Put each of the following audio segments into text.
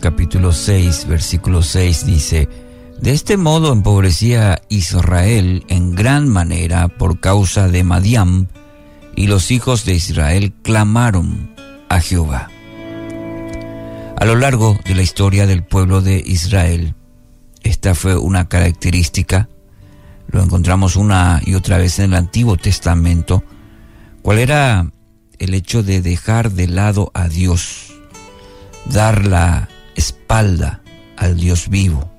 Capítulo 6, versículo 6 dice, De este modo empobrecía Israel en gran manera por causa de Madiam, y los hijos de Israel clamaron a Jehová. A lo largo de la historia del pueblo de Israel, esta fue una característica, lo encontramos una y otra vez en el Antiguo Testamento, cuál era el hecho de dejar de lado a Dios, dar la espalda al Dios vivo.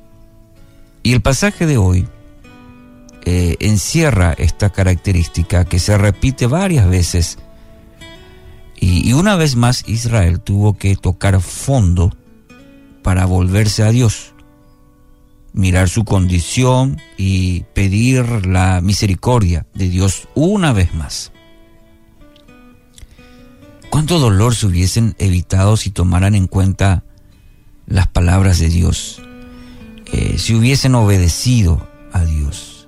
Y el pasaje de hoy eh, encierra esta característica que se repite varias veces y, una vez más Israel tuvo que tocar fondo para volverse a Dios, mirar su condición y pedir la misericordia de Dios una vez más. ¿Cuánto dolor se hubiesen evitado si tomaran en cuenta las palabras de Dios? Eh, si hubiesen obedecido a Dios,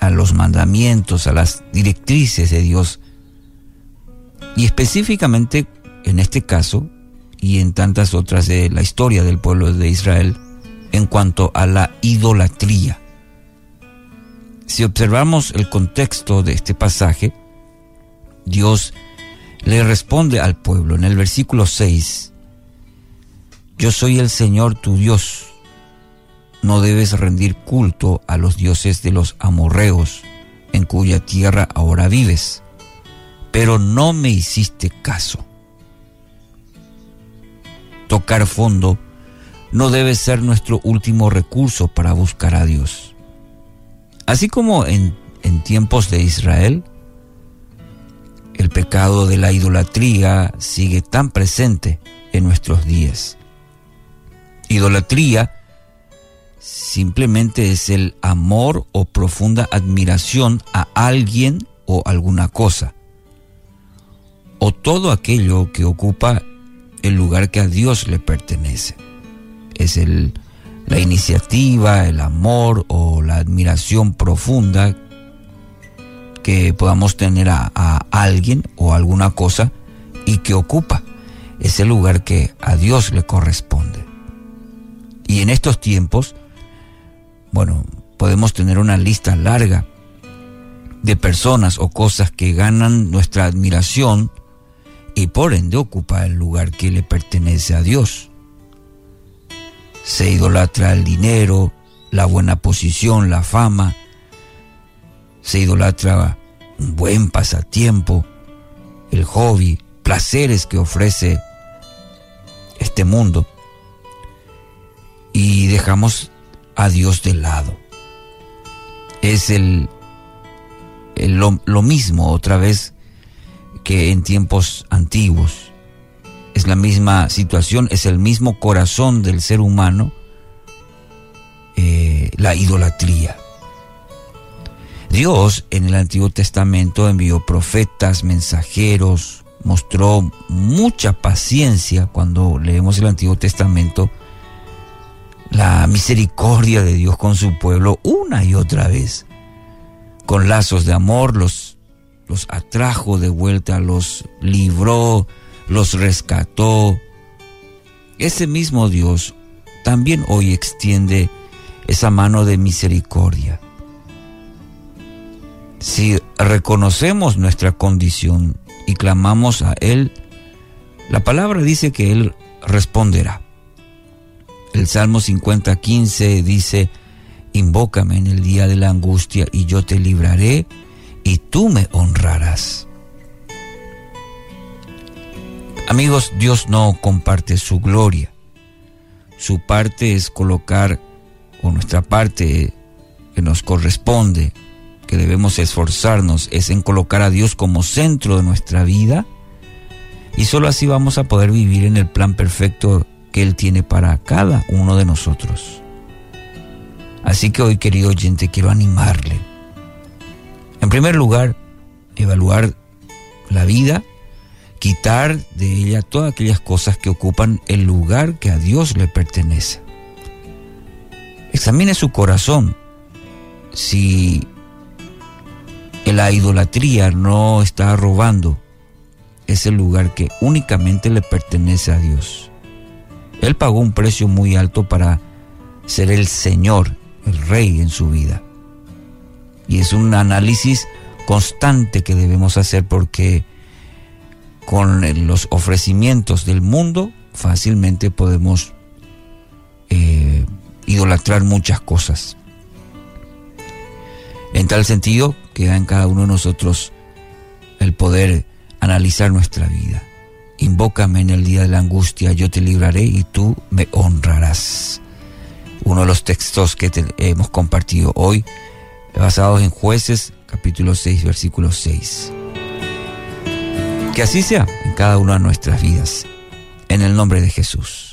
a los mandamientos, a las directrices de Dios, y específicamente en este caso y en tantas otras de la historia del pueblo de Israel en cuanto a la idolatría. Si observamos el contexto de este pasaje, Dios le responde al pueblo en el versículo 6, Yo soy el Señor tu Dios, no debes rendir culto a los dioses de los amorreos, en cuya tierra ahora vives pero no me hiciste caso. Tocar fondo no debe ser nuestro último recurso para buscar a Dios. Así como en, en tiempos de Israel, el pecado de la idolatría sigue tan presente en nuestros días. Idolatría simplemente es el amor o profunda admiración a alguien o alguna cosa o todo aquello que ocupa el lugar que a Dios le pertenece. Es el, la iniciativa, el amor o la admiración profunda que podamos tener a, alguien o alguna cosa y que ocupa ese lugar que a Dios le corresponde. Y en estos tiempos, bueno, podemos tener una lista larga de personas o cosas que ganan nuestra admiración y por ende ocupa el lugar que le pertenece a Dios. Se idolatra el dinero, la buena posición, la fama, se idolatra un buen pasatiempo, el hobby, placeres que ofrece este mundo y dejamos a Dios de lado. Es el, lo, mismo otra vez que en tiempos antiguos. Es la misma situación, es el mismo corazón del ser humano, eh, la idolatría. Dios en el Antiguo Testamento envió profetas, mensajeros, mostró mucha paciencia cuando leemos el Antiguo Testamento, la misericordia de Dios con su pueblo una y otra vez. Con lazos de amor los los atrajo de vuelta, los libró, los rescató. Ese mismo Dios también hoy extiende esa mano de misericordia. Si reconocemos nuestra condición y clamamos a Él, la palabra dice que Él responderá. El Salmo 50:15 dice, Invócame en el día de la angustia y yo te libraré y tú me honrarás. Amigos, Dios no comparte su gloria. Su parte es colocar, o nuestra parte que nos corresponde, debemos esforzarnos, es en colocar a Dios como centro de nuestra vida. Y solo así vamos a poder vivir en el plan perfecto que Él tiene para cada uno de nosotros. Así que hoy, querido oyente, quiero animarle en primer lugar, evaluar la vida, quitar de ella todas aquellas cosas que ocupan el lugar que a Dios le pertenece. Examine su corazón si la idolatría no está robando ese lugar que únicamente le pertenece a Dios. Él pagó un precio muy alto para ser el Señor, el Rey en su vida. Y es un análisis constante que debemos hacer porque con los ofrecimientos del mundo fácilmente podemos eh, idolatrar muchas cosas. En tal sentido, queda en cada uno de nosotros el poder analizar nuestra vida. Invócame en el día de la angustia, yo te libraré y tú me honrarás. Uno de los textos que hemos compartido hoy, basados en jueces, capítulo 6, versículo 6. Que así sea en cada una de nuestras vidas, en el nombre de Jesús.